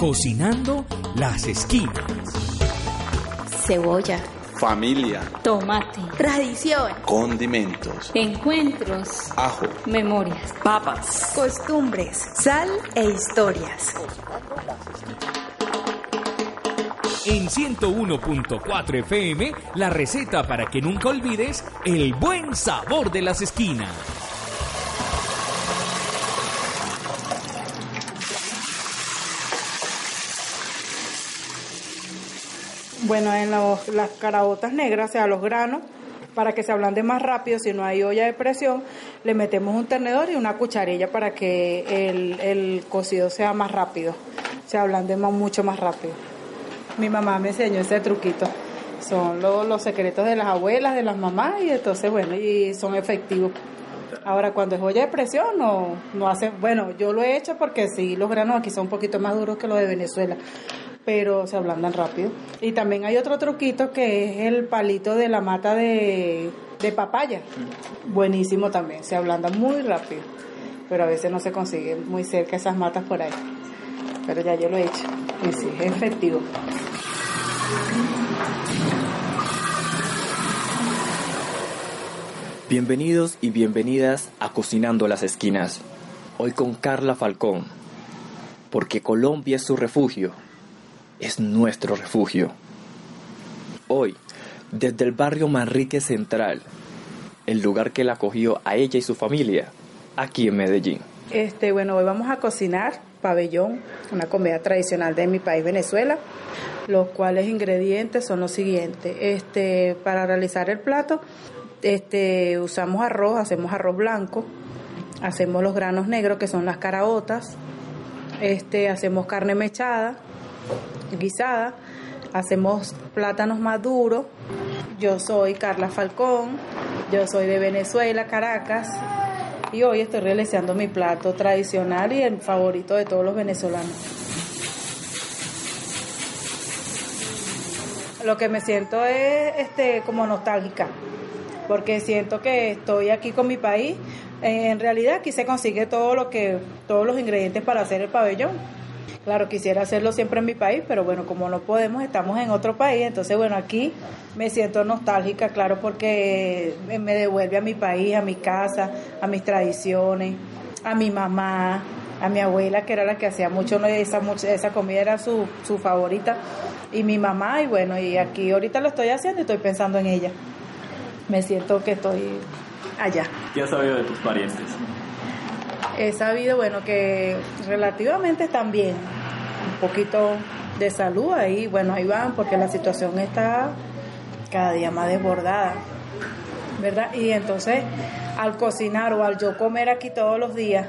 Cocinando las esquinas. Cebolla, familia, tomate, tradición, condimentos, encuentros, ajo, memorias, Papas. costumbres, sal e historias. En 101.4 FM, la receta para que nunca olvides el buen sabor de las esquinas. Bueno, en los- las caraotas negras, o sea, los granos, para que se ablande más rápido, si no hay olla de presión, le metemos un tenedor y una cucharilla para que el, el cocido sea más rápido, se ablande más- mucho más rápido. Mi mamá me enseñó ese truquito. Son lo- los secretos de las abuelas, de las mamás, y entonces, bueno, y son efectivos. Ahora, cuando es olla de presión, no, no hace, bueno, yo lo he hecho porque sí, los granos aquí son un poquito más duros que los de Venezuela, pero se ablandan rápido. Y también hay otro truquito que es el palito de la mata de, de papaya. Buenísimo también, se ablanda muy rápido, pero a veces no se consigue muy cerca esas matas por ahí. Pero ya yo lo he hecho y sí, es efectivo. Bienvenidos y bienvenidas a Cocinando las Esquinas. Hoy con Carla Falcón. Porque Colombia es su refugio. Es nuestro refugio. Hoy, desde el barrio Manrique Central, el lugar que la acogió a ella y su familia, aquí en Medellín. Este, bueno, hoy vamos a cocinar pabellón, una comida tradicional de mi país, Venezuela, los cuales ingredientes son los siguientes. Este, para realizar el plato, este, usamos arroz, hacemos arroz blanco, hacemos los granos negros que son las caraotas, este, hacemos carne mechada, guisada, hacemos plátanos maduros. Yo soy Carla Falcón, yo soy de Venezuela, Caracas, y hoy estoy realizando mi plato tradicional y el favorito de todos los venezolanos. Lo que me siento es este como nostálgica, porque siento que estoy aquí con mi país. En realidad aquí se consigue todo lo que todos los ingredientes para hacer el pabellón. Claro, quisiera hacerlo siempre en mi país, pero bueno, como no podemos, estamos en otro país, entonces bueno, aquí me siento nostálgica, claro, porque me devuelve a mi país, a mi casa, a mis tradiciones, a mi mamá, a mi abuela, que era la que hacía mucho, esa, esa comida era su, su favorita, y mi mamá, y bueno, y aquí ahorita lo estoy haciendo y estoy pensando en ella. Me siento que estoy allá. ¿Qué has sabido de tus parientes? He sabido, bueno, que relativamente están bien. Un poquito de salud ahí, bueno, ahí van, porque la situación está cada día más desbordada, ¿verdad? Y entonces, al cocinar o al yo comer aquí todos los días,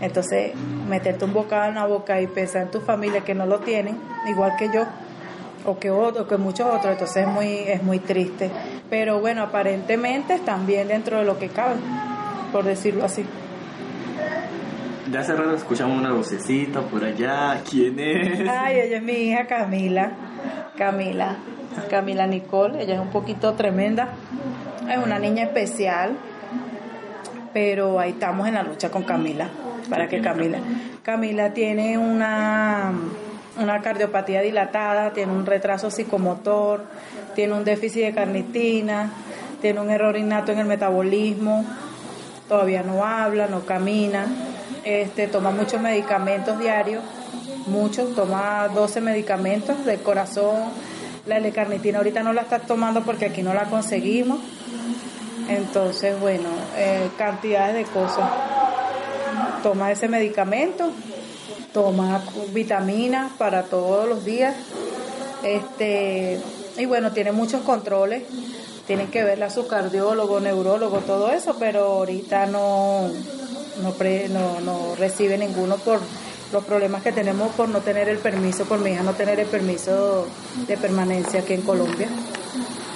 entonces meterte un bocado en la boca y pensar en tu familia que no lo tienen, igual que yo, o que otro, que muchos otros, entonces es muy, es muy triste. Pero bueno, aparentemente están bien dentro de lo que cabe, por decirlo así. De hace rato escuchamos una vocecita por allá. ¿Quién es? Ay, ella es mi hija Camila. Camila. Camila Nicole. Ella es un poquito tremenda. Es una niña especial. Pero ahí estamos en la lucha con Camila. Para que Camila. Camila tiene una, una cardiopatía dilatada, tiene un retraso psicomotor, tiene un déficit de carnitina, tiene un error innato en el metabolismo todavía no habla, no camina, este, toma muchos medicamentos diarios, muchos, toma 12 medicamentos del corazón, la L-carnitina ahorita no la está tomando porque aquí no la conseguimos, entonces bueno, eh, cantidades de cosas, toma ese medicamento, toma vitaminas para todos los días, este, y bueno, tiene muchos controles. Tienen que verle a su cardiólogo, neurólogo, todo eso, pero ahorita no, no, pre- no, no recibe ninguno por los problemas que tenemos por no tener el permiso, por mi hija no tener el permiso de permanencia aquí en Colombia.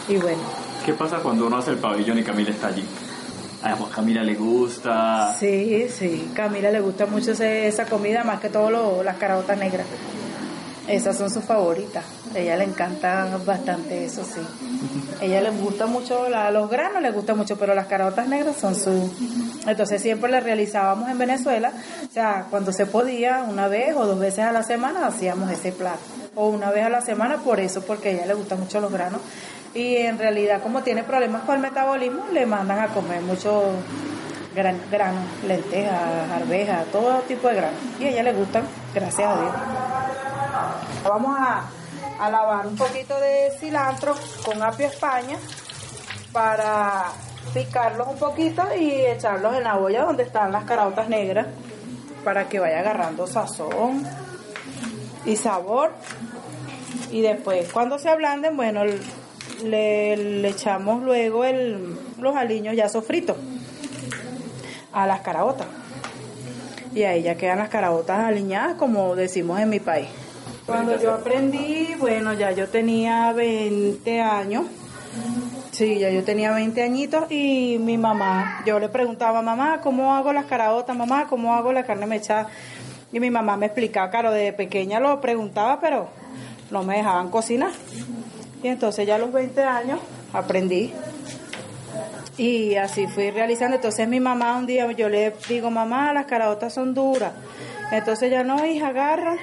Y bueno, ¿Qué pasa cuando uno hace el pabellón y Camila está allí? A Camila le gusta. sí, sí, Camila le gusta mucho ese- esa comida, más que todo lo- las caraotas negras. Esas son sus favoritas. A ella le encanta bastante eso, sí. A ella le gusta mucho, la- los granos le gusta mucho, pero las caraotas negras son su... Entonces siempre le realizábamos en Venezuela, o sea, cuando se podía, una vez o dos veces a la semana hacíamos ese plato. O una vez a la semana por eso, porque a ella le gustan mucho los granos. Y en realidad, como tiene problemas con el metabolismo, le mandan a comer mucho gran, granos, lentejas, arvejas, todo tipo de granos. Y a ella le gustan, gracias a Dios. Vamos a, lavar un poquito de cilantro con apio España para picarlos un poquito y echarlos en la olla donde están las caraotas negras para que vaya agarrando sazón y sabor. Y después, cuando se ablanden, bueno, le, le echamos luego el, los aliños ya sofritos a las caraotas. Y ahí ya quedan las caraotas aliñadas, como decimos en mi país. Cuando yo aprendí, bueno, ya yo tenía 20 años. Sí, ya yo tenía 20 añitos y mi mamá, yo le preguntaba, mamá, ¿cómo hago las caraotas? Mamá, ¿cómo hago la carne mechada? Y mi mamá me explicaba, claro, de pequeña lo preguntaba, pero no me dejaban cocinar. Y entonces ya a los 20 años aprendí. Y así fui realizando. Entonces mi mamá un día, yo le digo, mamá, las caraotas son duras. Entonces ya no, hija, agarra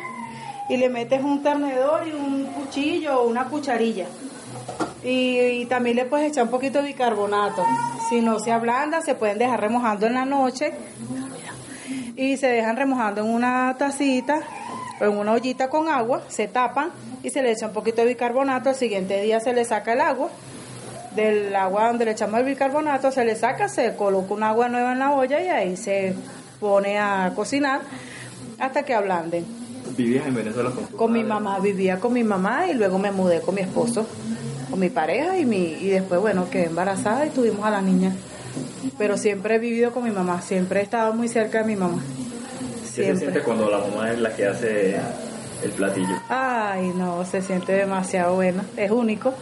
y le metes un tenedor y un cuchillo o una cucharilla. Y, también le puedes echar un poquito de bicarbonato. Si no se ablanda, se pueden dejar remojando en la noche. Y se dejan remojando en una tacita o en una ollita con agua, se tapan y se le echa un poquito de bicarbonato. Al siguiente día se le saca el agua. Del agua donde le echamos el bicarbonato, se le saca, se coloca un agua nueva en la olla y ahí se pone a cocinar hasta que ablanden. ¿Vivías en Venezuela con tu Con mi mamá, vivía con mi mamá y luego me mudé con mi esposo, con mi pareja y, mi, y después, bueno, quedé embarazada y tuvimos a la niña. Pero siempre he vivido con mi mamá, siempre he estado muy cerca de mi mamá. ¿Qué se siente cuando la mamá es la que hace el platillo? Ay, no, se siente demasiado bueno, es único,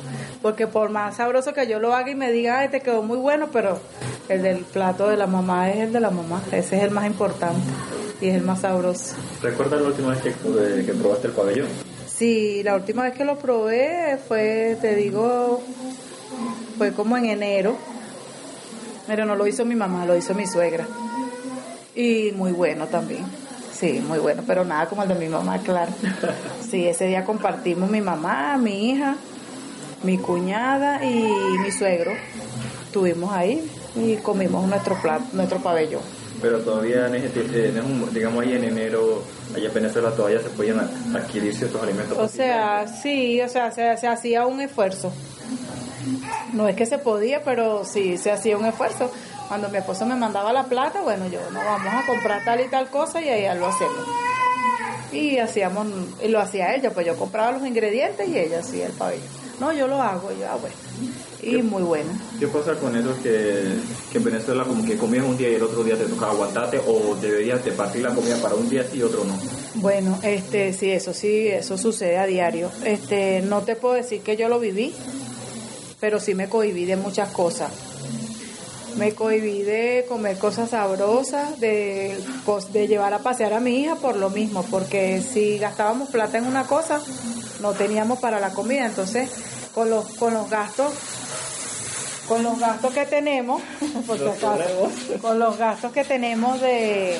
porque por más sabroso que yo lo haga y me diga, ay, te quedó muy bueno, pero el del plato de la mamá es el de la mamá, ese es el más importante y es el más sabroso. ¿Recuerdas la última vez que, que probaste el pabellón? Sí, la última vez que lo probé fue, te digo, fue como en enero, pero no lo hizo mi mamá, lo hizo mi suegra. Y muy bueno también, sí, muy bueno, pero nada como el de mi mamá, claro. Sí, ese día compartimos mi mamá, mi hija, mi cuñada y mi suegro. Estuvimos ahí y comimos nuestro plato, nuestro pabellón. Pero todavía, en este- en un- digamos ahí en enero, allá en Venezuela todavía se podían adquirir ciertos alimentos. O sea, sí, o sea, se, se hacía un esfuerzo. No es que se podía, pero sí se hacía un esfuerzo. Cuando mi esposo me mandaba la plata, bueno, yo no vamos a comprar tal y tal cosa y allá lo hacemos. Y hacíamos, y lo hacía ella, pues yo compraba los ingredientes y ella hacía el pabellón. No, yo lo hago, y yo, ah, bueno. Y muy bueno. ¿Qué pasa con eso que, que en Venezuela como que comías un día y el otro día te tocaba aguantarte o deberías de partir la comida para un día sí y otro no? Bueno, este, sí, eso sí, eso sucede a diario. Este, no te puedo decir que yo lo viví, pero sí me cohibí de muchas cosas. Me cohibí de comer cosas sabrosas, de, de llevar a pasear a mi hija por lo mismo, porque si gastábamos plata en una cosa, no teníamos para la comida. Entonces, con los, con los gastos, con los gastos que tenemos, por si acaso, con los gastos que tenemos de,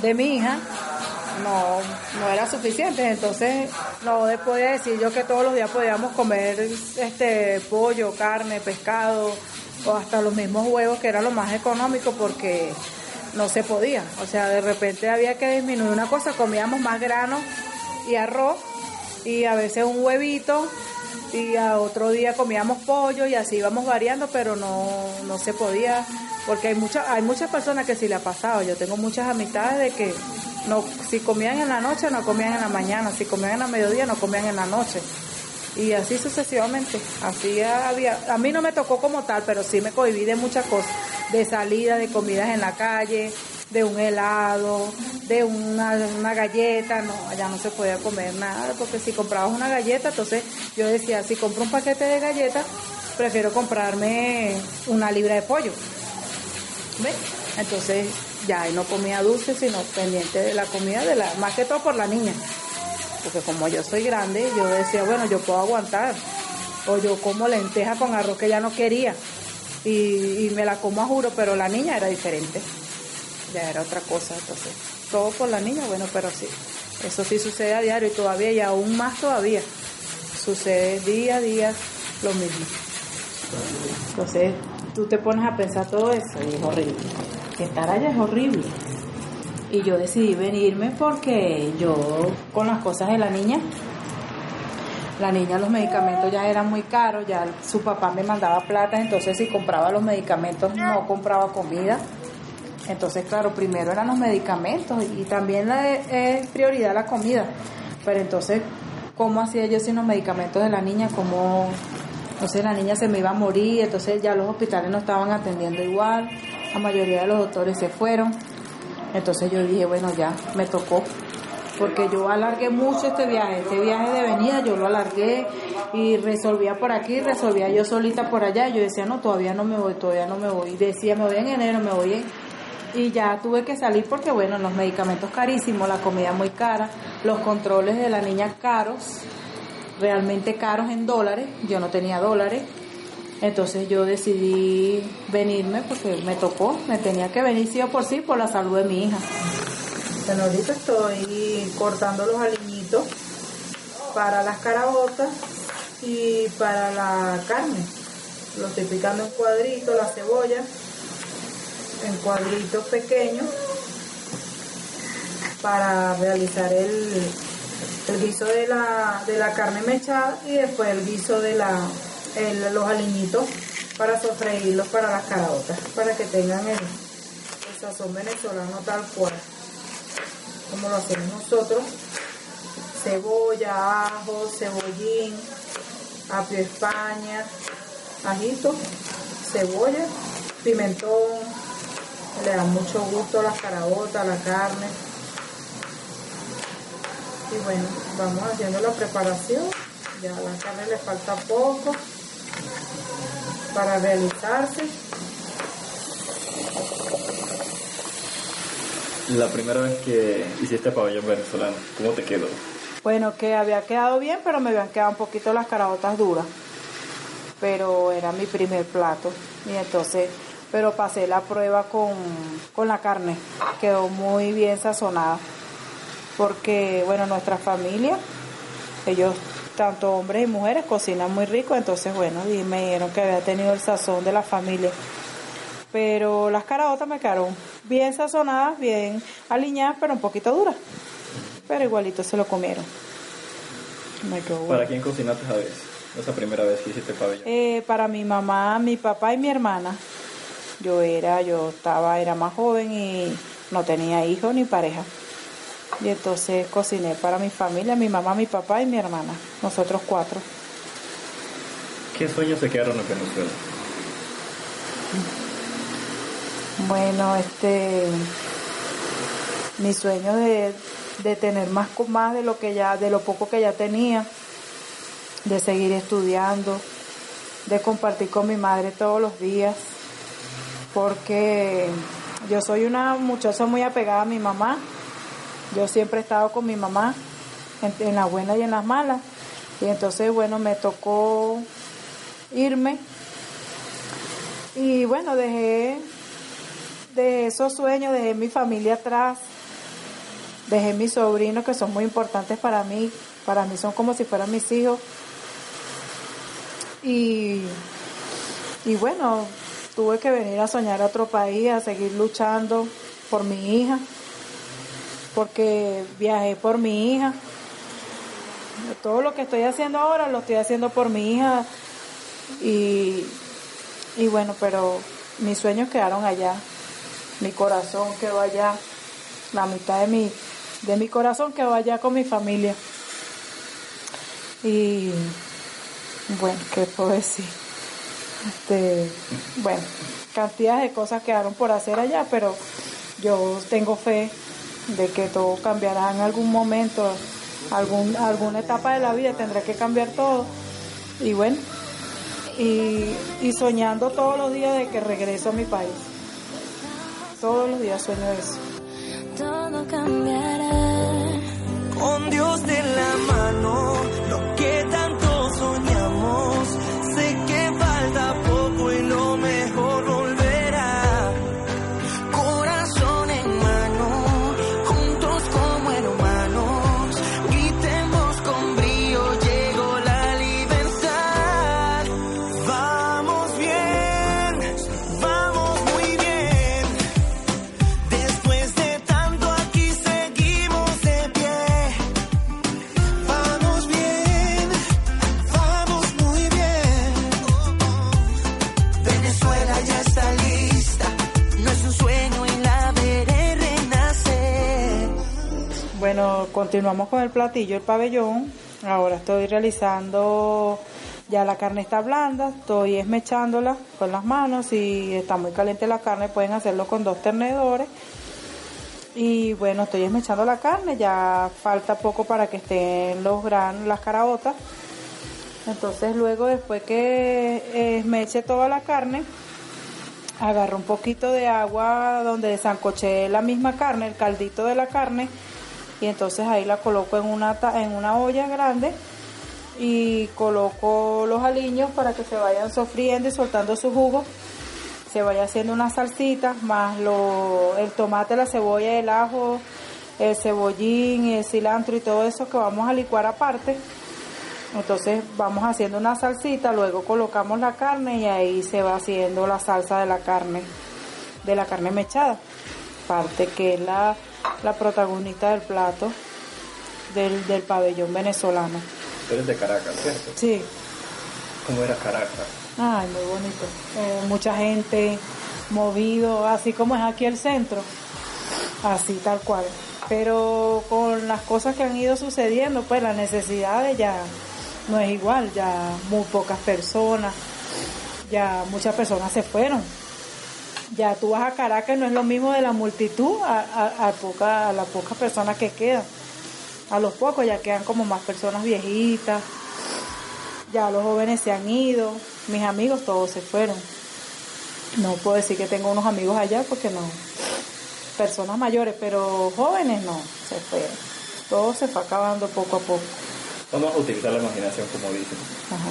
de mi hija, no, no era suficiente. Entonces, no podía decir yo que todos los días podíamos comer este pollo, carne, pescado o hasta los mismos huevos, que era lo más económico porque no se podía. O sea, de repente había que disminuir una cosa, comíamos más grano y arroz y a veces un huevito y a otro día comíamos pollo y así íbamos variando, pero no, no se podía, porque hay muchas, hay muchas personas que sí le ha pasado, yo tengo muchas amistades de que no, si comían en la noche no comían en la mañana, si comían en la mediodía no comían en la noche. Y así sucesivamente. Así había, a mí no me tocó como tal, pero sí me cohibí de muchas cosas, de salida, de comidas en la calle, de un helado, de una, una galleta, no, allá no se podía comer nada, porque si comprabas una galleta, entonces yo decía, si compro un paquete de galletas, prefiero comprarme una libra de pollo. ¿Ves? Entonces ya no comía dulce, sino pendiente de la comida, de la, más que todo por la niña. Porque como yo soy grande, yo decía, bueno, yo puedo aguantar. O yo como lenteja con arroz que ya no quería. Y, me la como a juro, pero la niña era diferente. Ya era otra cosa. Entonces, todo por la niña, bueno, pero sí. Eso sí sucede a diario y todavía, y aún más todavía. Sucede día a día lo mismo. Entonces, tú te pones a pensar todo eso y es horrible. Estar allá es horrible. Y yo decidí venirme porque yo, con las cosas de la niña, la niña los medicamentos ya eran muy caros, ya su papá me mandaba plata, entonces si compraba los medicamentos no compraba comida. Entonces, claro, primero eran los medicamentos y también la, es prioridad la comida. Pero entonces, ¿cómo hacía yo sin los medicamentos de la niña? ¿Cómo entonces la niña se me iba a morir, entonces ya los hospitales no estaban atendiendo igual, la mayoría de los doctores se fueron. Entonces yo dije, bueno, ya me tocó, porque yo alargué mucho este viaje, este viaje de venida yo lo alargué y resolvía por aquí, resolvía yo solita por allá. Yo decía, no, todavía no me voy, todavía no me voy. Decía, me voy en enero, me voy en... Y ya tuve que salir porque, bueno, los medicamentos carísimos, la comida muy cara, los controles de la niña caros realmente caros en dólares, yo no tenía dólares, entonces yo decidí venirme porque me tocó, me tenía que venir sí o por sí por la salud de mi hija. Bueno, ahorita estoy cortando los aliñitos para las carabotas y para la carne. Lo estoy picando en cuadritos, la cebolla, en cuadritos pequeños para realizar el, el guiso de la, de la carne mechada y después el guiso de la, los aliñitos para sofreírlos para las caraotas, para que tengan el, sazón venezolano tal cual, como lo hacemos nosotros. Cebolla, ajo, cebollín, apio España, ajito, cebolla, pimentón, le da mucho gusto a las caraotas, la carne. Y bueno, vamos haciendo la preparación. Ya la carne le falta poco para realizarse. La primera vez que hiciste pabellón venezolano, ¿cómo te quedó? Bueno, que había quedado bien, pero me habían quedado un poquito las carabotas duras. Pero era mi primer plato. Y entonces, pero pasé la prueba con, con la carne. Quedó muy bien sazonada porque bueno, nuestra familia, ellos, tanto hombres y mujeres, cocinan muy rico, entonces bueno, y me dijeron que había tenido el sazón de la familia. Pero las caraotas me quedaron bien sazonadas, bien aliñadas, pero un poquito duras. Pero igualito se lo comieron. Me quedó bueno. ¿Para quién cocinaste esa vez? Esa primera vez que hiciste pabellón. Eh, para mi mamá, mi papá y mi hermana. Yo era, yo estaba, era más joven y no tenía hijos ni pareja. Y entonces cociné para mi familia, mi mamá, mi papá y mi hermana, nosotros cuatro. ¿Qué sueños se quedaron en Venezuela? Bueno, este mi sueño de, de tener más más de lo que ya, de lo poco que ya tenía, de seguir estudiando, de compartir con mi madre todos los días, porque yo soy una muchacha muy apegada a mi mamá yo siempre he estado con mi mamá, en, las buenas y en las malas. Y entonces, bueno, me tocó irme. Y bueno, dejé de esos sueños, dejé mi familia atrás, dejé mis sobrinos que son muy importantes para mí, para mí son como si fueran mis hijos. Y, y bueno, tuve que venir a soñar a otro país, a seguir luchando por mi hija porque viajé por mi hija. Todo lo que estoy haciendo ahora lo estoy haciendo por mi hija y, y bueno, pero mis sueños quedaron allá, mi corazón quedó allá, la mitad de mi, de mi corazón quedó allá con mi familia. Y, Bueno, ¿qué puedo decir? Este, bueno, cantidad de cosas quedaron por hacer allá, pero yo tengo fe de que todo cambiará en algún momento, algún, alguna etapa de la vida tendrá que cambiar todo. Y bueno, y, y soñando todos los días de que regreso a mi país. Todos los días sueño eso. todo cambiará. Con Dios de la continuamos con el platillo, el pabellón. Ahora estoy realizando, ya la carne está blanda, estoy esmechándola con las manos. Si está muy caliente la carne, pueden hacerlo con dos tenedores. Y bueno, estoy esmechando la carne, ya falta poco para que estén los granos, las caraotas. Entonces luego después que esmeche toda la carne, agarro un poquito de agua donde desancoché la misma carne, el caldito de la carne, y entonces ahí la coloco en una, en una olla grande y coloco los aliños para que se vayan sofriendo y soltando su jugo. Se vaya haciendo una salsita, más lo, el tomate, la cebolla, el ajo, el cebollín, el cilantro y todo eso que vamos a licuar aparte. Entonces vamos haciendo una salsita, luego colocamos la carne y ahí se va haciendo la salsa de la carne, de la carne mechada, parte que es la, la protagonista del plato del, del pabellón venezolano. Tú eres de Caracas, ¿cierto? Sí, ¿Cómo era Caracas? ay, muy bonito. Eh, mucha gente, movido, así como es aquí el centro, así tal cual. Pero con las cosas que han ido sucediendo, pues las necesidades ya no es igual, ya muy pocas personas, ya muchas personas se fueron. Ya tú vas a Caracas, no es lo mismo de la multitud a, a, a poca- a las pocas personas que quedan. A los pocos ya quedan como más personas viejitas, ya los jóvenes se han ido, mis amigos todos se fueron. No puedo decir que tengo unos amigos allá porque no, personas mayores, pero jóvenes no, se fueron. Todo se fue acabando poco a poco. Vamos a utilizar la imaginación como dicen. Ajá.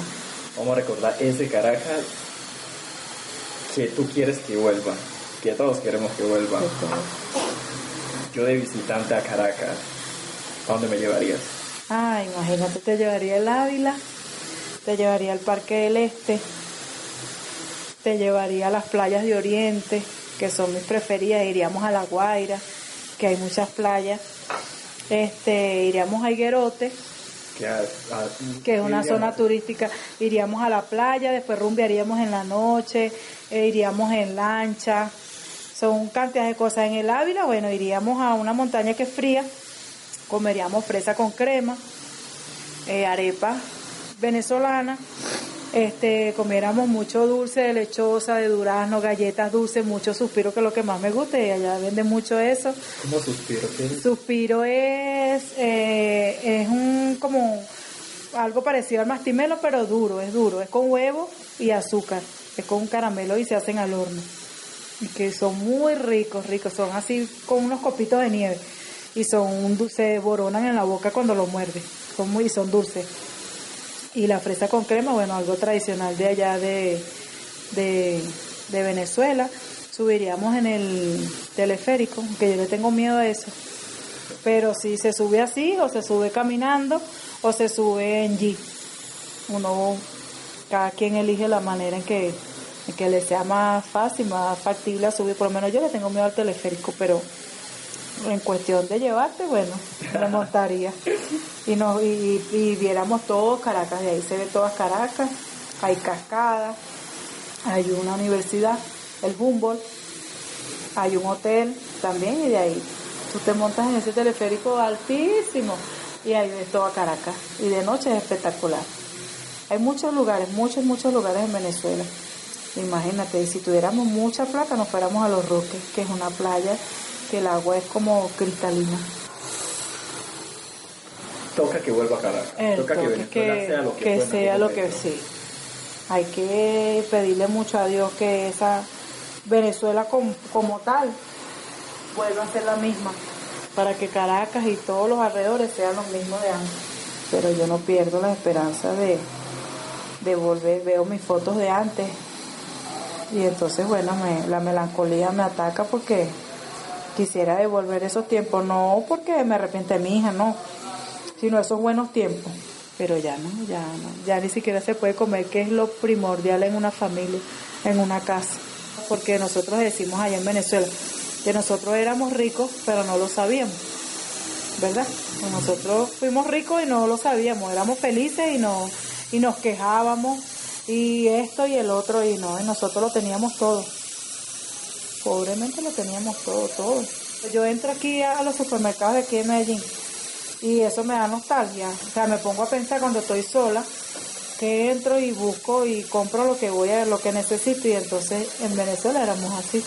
Vamos a recordar ese Caracas que tú quieres que vuelva, que todos queremos que vuelva. Yo de visitante a Caracas, ¿a dónde me llevarías? Ah, imagínate, te llevaría el Ávila, te llevaría al Parque del Este, te llevaría a las playas de Oriente, que son mis preferidas, iríamos a La Guaira, que hay muchas playas, este, iríamos a Higuerote, Que, es una zona turística, iríamos a la playa, después rumbearíamos en la noche, eh, iríamos en lancha, son cantidad de cosas. En el Ávila, bueno, iríamos a una montaña que es fría, comeríamos fresa con crema, eh, arepa venezolana, este, comiéramos mucho dulce de lechosa, de durazno, galletas dulces, mucho suspiro, que es lo que más me gusta, y allá venden mucho eso. ¿Cómo suspiro? ¿Qué es? Suspiro es, eh, es un como algo parecido al mastimelo, pero duro, es duro, es con huevo y azúcar, es con un caramelo y se hacen al horno. Y que son muy ricos, ricos, son así con unos copitos de nieve y son un dulce, se boronan en la boca cuando lo muerdes, son muy, son dulces. Y la fresa con crema, bueno, algo tradicional de allá de, de, de Venezuela. Subiríamos en el teleférico, aunque yo le tengo miedo a eso. Pero si se sube así, o se sube caminando, o se sube en Jeep. Uno, cada quien elige la manera en que, en que le sea más fácil, más factible a subir. Por lo menos yo le tengo miedo al teleférico, pero en cuestión de llevarte, bueno, me montaría. Y, nos, y, viéramos todos Caracas, de ahí se ve todas Caracas, hay cascadas, hay una universidad, el Humboldt, hay un hotel también y de ahí tú te montas en ese teleférico altísimo y ahí ves toda Caracas y de noche es espectacular. Hay muchos lugares, muchos, muchos lugares en Venezuela. Imagínate, si tuviéramos mucha plata nos fuéramos a Los Roques, que es una playa que el agua es como cristalina. Toca que vuelva a Caracas. El Toca que Venezuela que, sea lo que, que sea algún lo que sí. Hay que pedirle mucho a Dios que esa Venezuela com- como tal vuelva a ser la misma, para que Caracas y todos los alrededores sean los mismos de antes. Pero yo no pierdo la esperanza de, de volver, veo mis fotos de antes y entonces bueno, me- la melancolía me ataca porque quisiera devolver esos tiempos, no porque me arrepiente mi hija, no, sino esos buenos tiempos. Pero ya no, ya no, ya ni siquiera se puede comer, que es lo primordial en una familia, en una casa. Porque nosotros decimos allá en Venezuela que nosotros éramos ricos, pero no lo sabíamos, ¿verdad? Nosotros fuimos ricos y no lo sabíamos, éramos felices y, no, y nos quejábamos y esto y el otro y no, y nosotros lo teníamos todo. Pobremente lo teníamos todo, todo. Yo entro aquí a los supermercados de aquí de Medellín y eso me da nostalgia. O sea, me pongo a pensar cuando estoy sola que entro y busco y compro lo que voy a lo que necesito y entonces en Venezuela éramos así.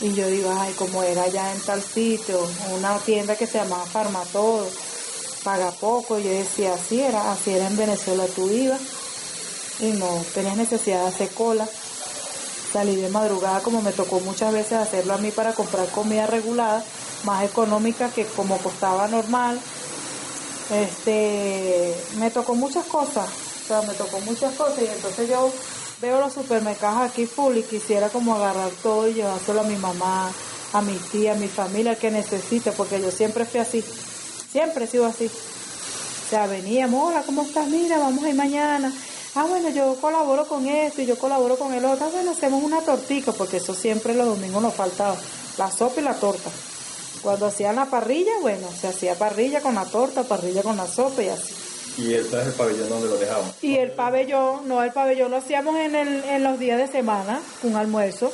Y yo digo, ay, como era allá en tal sitio, una tienda que se llamaba Farmatodo, paga poco, y yo decía, así era, así era en Venezuela, tú ibas y no tenías necesidad de hacer cola. Salí de madrugada como me tocó muchas veces hacerlo a mí para comprar comida regulada, más económica que como costaba normal. Este, me tocó muchas cosas, o sea, me tocó muchas cosas y entonces yo veo los supermercados aquí full y quisiera como agarrar todo y llevárselo a mi mamá, a mi tía, a mi familia, que necesite, porque yo siempre fui así, siempre he sido así. O sea, veníamos, hola, ¿cómo estás? Mira, vamos a ir mañana. Ah, bueno, yo colaboro con esto y yo colaboro con el otro. Ah, bueno, hacemos una tortica, porque eso siempre los domingos nos faltaba, la sopa y la torta. Cuando hacían la parrilla, bueno, se hacía parrilla con la torta, parrilla con la sopa y así. Y traje el pabellón donde lo dejaban. Y el pabellón, no, el pabellón lo hacíamos en, el, en los días de semana, un almuerzo.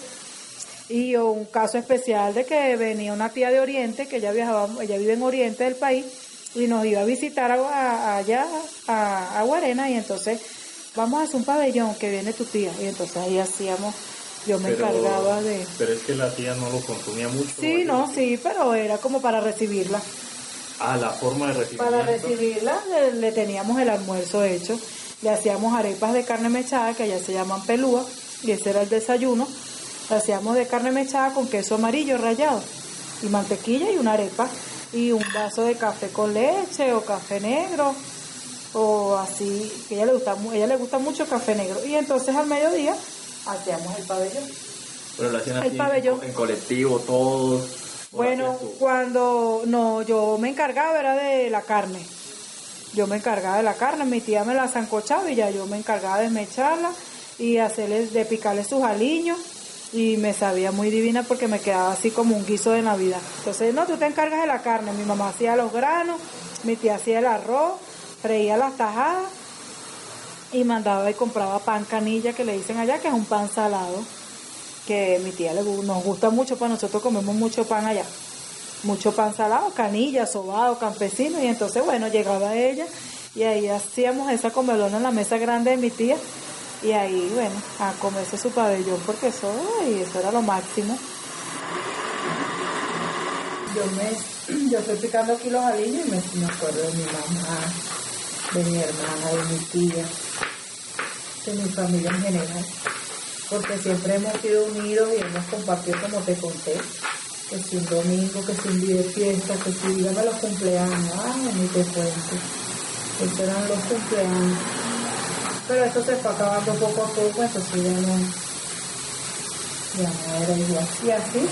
Y un caso especial de que venía una tía de Oriente, que ella viajaba, ella vive en Oriente del país, y nos iba a visitar a- a- allá a, a Guarena, y entonces vamos a hacer un pabellón que viene tu tía. Y entonces ahí hacíamos, yo me encargaba de... Pero es que la tía no lo consumía mucho. Sí, no, sí, pero era como para recibirla. Ah, la forma de recibir. Para recibirla le, le teníamos el almuerzo hecho, le hacíamos arepas de carne mechada, que allá se llaman pelúa, y ese era el desayuno. Le hacíamos de carne mechada con queso amarillo rallado, y mantequilla y una arepa, y un vaso de café con leche o café negro, o así, que a ella le gusta, ella le gusta mucho el café negro. Y entonces al mediodía hacíamos el pabellón. Pero lo hacían El así en- pabellón. en colectivo, todos. ¿O lo Bueno, cuando no, yo me encargaba era de la carne. Yo me encargaba de la carne, mi tía me la zancochaba y ya yo me encargaba de desmecharla y hacerle, de picarle sus aliños y me sabía muy divina porque me quedaba así como un guiso de Navidad. Entonces, no, tú te encargas de la carne, mi mamá hacía los granos, mi tía hacía el arroz, freía las tajadas y mandaba y compraba pan canilla que le dicen allá, que es un pan salado, que mi tía le, nos gusta mucho, pues nosotros comemos mucho pan allá mucho pan salado, canilla, sobado, campesino, y entonces, bueno, llegaba ella y ahí hacíamos esa comelona en la mesa grande de mi tía, y ahí, bueno, a comerse su pabellón, porque eso, ay, eso era lo máximo. Yo me, yo estoy picando aquí los aliños y me, me acuerdo de mi mamá, de mi hermana, de mi tía, de mi familia en general, porque siempre hemos sido unidos y hemos compartido como te conté que si un domingo, que si un día de fiesta, que si dígame los cumpleaños, ay, ni te cuento. Esos eran los cumpleaños. Pero esto se fue acabando poco a poco, entonces ya no, ya no era igual. Y así,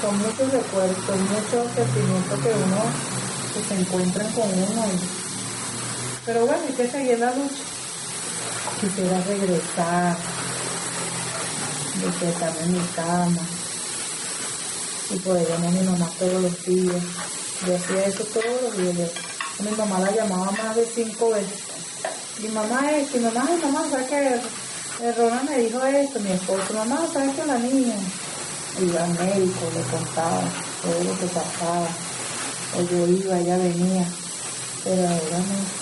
son muchos recuerdos, muchos sentimientos que uno, se encuentran con uno. y- Pero bueno, hay que seguir la lucha. Quisiera regresar, despertarme en mi cama y poder llamar a mi mamá todos los días. Yo hacía eso todos los días. Mi mamá la llamaba más de cinco veces. Mi mamá es, mi mamá, ay mamá, ¿sabes que el Ronald me dijo esto? Mi esposo, mamá, ¿sabes que la niña? Iba al médico, le contaba todo lo que pasaba. O yo iba, ella venía. Pero ahora no.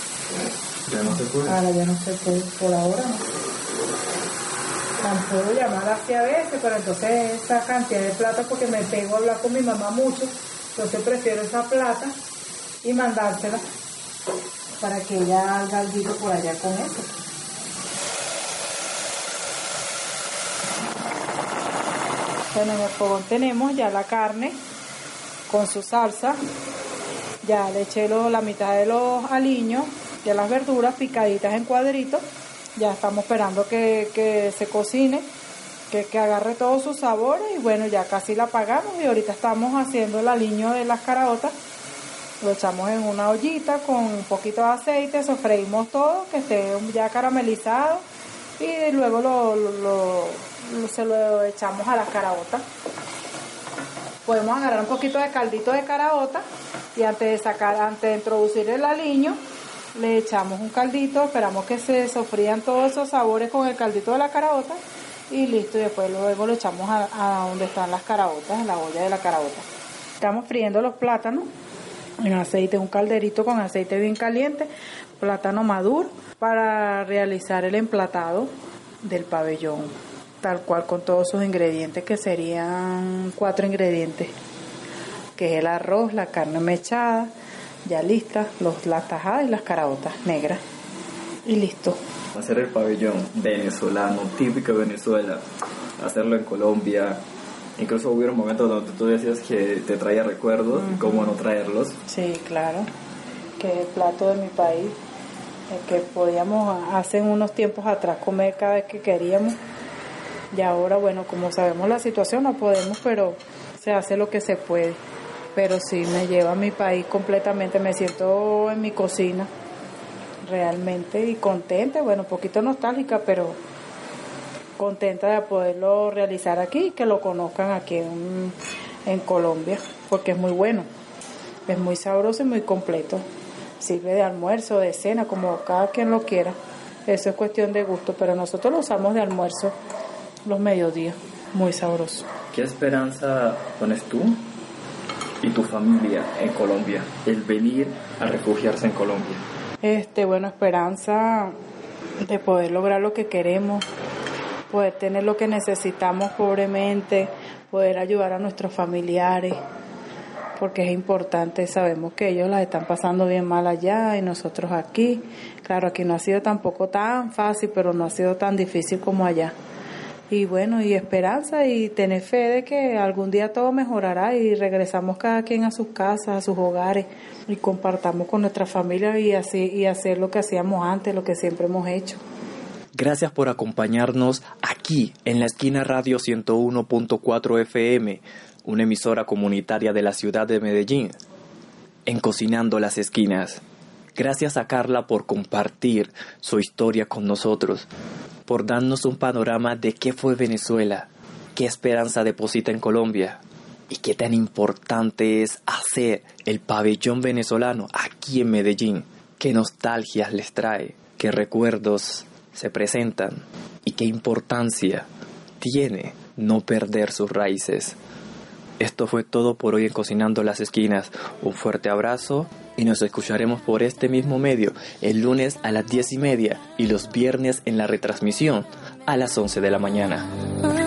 Ya no se puede. Ahora ya no se puede, por ahora no. Tampoco llamar así a veces, pero entonces esa cantidad de plata, porque me pego a hablar con mi mamá mucho, entonces prefiero esa plata y mandársela para que ella haga algo por allá con eso. Bueno, en el fogón tenemos ya la carne con su salsa. Ya le eché lo- la mitad de los aliños, de las verduras picaditas en cuadritos. Ya estamos esperando que, que se cocine, que, que agarre todos sus sabores y bueno, ya casi la apagamos y ahorita estamos haciendo el aliño de las caraotas. Lo echamos en una ollita con un poquito de aceite, sofreímos todo, que esté ya caramelizado y luego lo- lo- lo- se lo echamos a las caraotas. Podemos agarrar un poquito de caldito de caraota y antes de sacar, antes de introducir el aliño, le echamos un caldito, esperamos que se sofrían todos esos sabores con el caldito de la caraota y listo, y después luego lo echamos a, a donde están las caraotas, en la olla de la caraota. Estamos friendo los plátanos en aceite, un calderito con aceite bien caliente, plátano maduro, para realizar el emplatado del pabellón, tal cual con todos sus ingredientes, que serían cuatro ingredientes, que es el arroz, la carne mechada, ya lista, los, las tajadas y las caraotas negras. Y listo. Hacer el pabellón venezolano, típico de Venezuela. Hacerlo en Colombia. Incluso hubo momentos donde tú decías que te traía recuerdos y cómo no traerlos. Sí, claro, que el plato de mi país, el que podíamos hace unos tiempos atrás comer cada vez que queríamos. Y ahora, bueno, como sabemos la situación, no podemos, pero se hace lo que se puede. Pero sí me lleva a mi país completamente, me siento en mi cocina realmente y contenta, bueno, un poquito nostálgica, pero contenta de poderlo realizar aquí y que lo conozcan aquí en, en Colombia, porque es muy bueno, es muy sabroso y muy completo. Sirve de almuerzo, de cena, como cada quien lo quiera. Eso es cuestión de gusto, pero nosotros lo usamos de almuerzo los mediodías, muy sabroso. ¿Qué esperanza pones tú y tu familia en Colombia? El venir a refugiarse en Colombia. Este, bueno, esperanza de poder lograr lo que queremos, poder tener lo que necesitamos pobremente, poder ayudar a nuestros familiares, porque es importante, sabemos que ellos las están pasando bien mal allá y nosotros aquí. Claro, aquí no ha sido tampoco tan fácil, pero no ha sido tan difícil como allá. Y bueno, y esperanza y tener fe de que algún día todo mejorará y regresamos cada quien a sus casas, a sus hogares y compartamos con nuestra familia y así y hacer lo que hacíamos antes, lo que siempre hemos hecho. Gracias por acompañarnos aquí en la esquina Radio 101.4 FM, una emisora comunitaria de la ciudad de Medellín, en Cocinando las Esquinas. Gracias a Carla por compartir su historia con nosotros, por darnos un panorama de qué fue Venezuela, qué esperanza deposita en Colombia y qué tan importante es hacer el pabellón venezolano aquí en Medellín, qué nostalgias les trae, qué recuerdos se presentan y qué importancia tiene no perder sus raíces. Esto fue todo por hoy en Cocinando las Esquinas. Un fuerte abrazo y nos escucharemos por este mismo medio el lunes a las 10 y media y los viernes en la retransmisión a las 11 de la mañana.